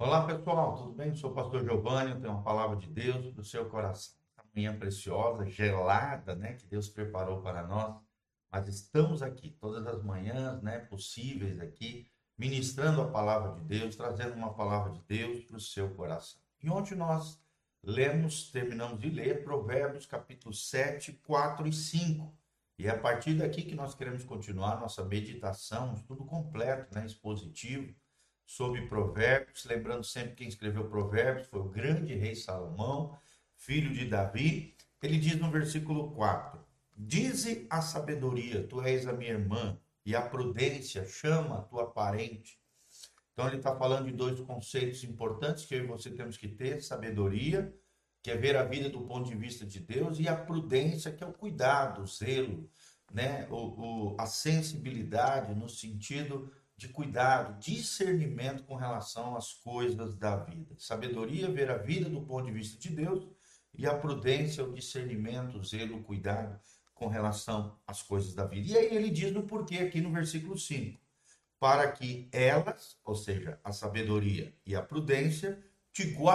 Olá pessoal, tudo bem? Sou o pastor Giovanni, eu tenho uma palavra de Deus para o seu coração. Essa manhã preciosa, gelada, né, que Deus preparou para nós, mas estamos aqui todas as manhãs, né, possíveis aqui, ministrando a palavra de Deus, trazendo uma palavra de Deus para o seu coração. E ontem nós lemos, terminamos de ler Provérbios capítulo 7, 4 e 5. E é a partir daqui que nós queremos continuar nossa meditação, estudo completo, né, expositivo, sobre Provérbios, lembrando sempre quem escreveu Provérbios foi o grande rei Salomão, filho de Davi. Ele diz no versículo 4: Dize a sabedoria, tu és a minha irmã, e a prudência chama a tua parente. Então ele está falando de dois conceitos importantes que eu e você temos que ter: sabedoria, que é ver a vida do ponto de vista de Deus, e a prudência, que é o cuidado, o zelo, né? o, o a sensibilidade no sentido de cuidado, discernimento com relação às coisas da vida. Sabedoria, ver a vida do ponto de vista de Deus, e a prudência, o discernimento, o zelo, o cuidado com relação às coisas da vida. E aí ele diz no porquê aqui no versículo 5. Para que elas, ou seja, a sabedoria e a prudência, te guardem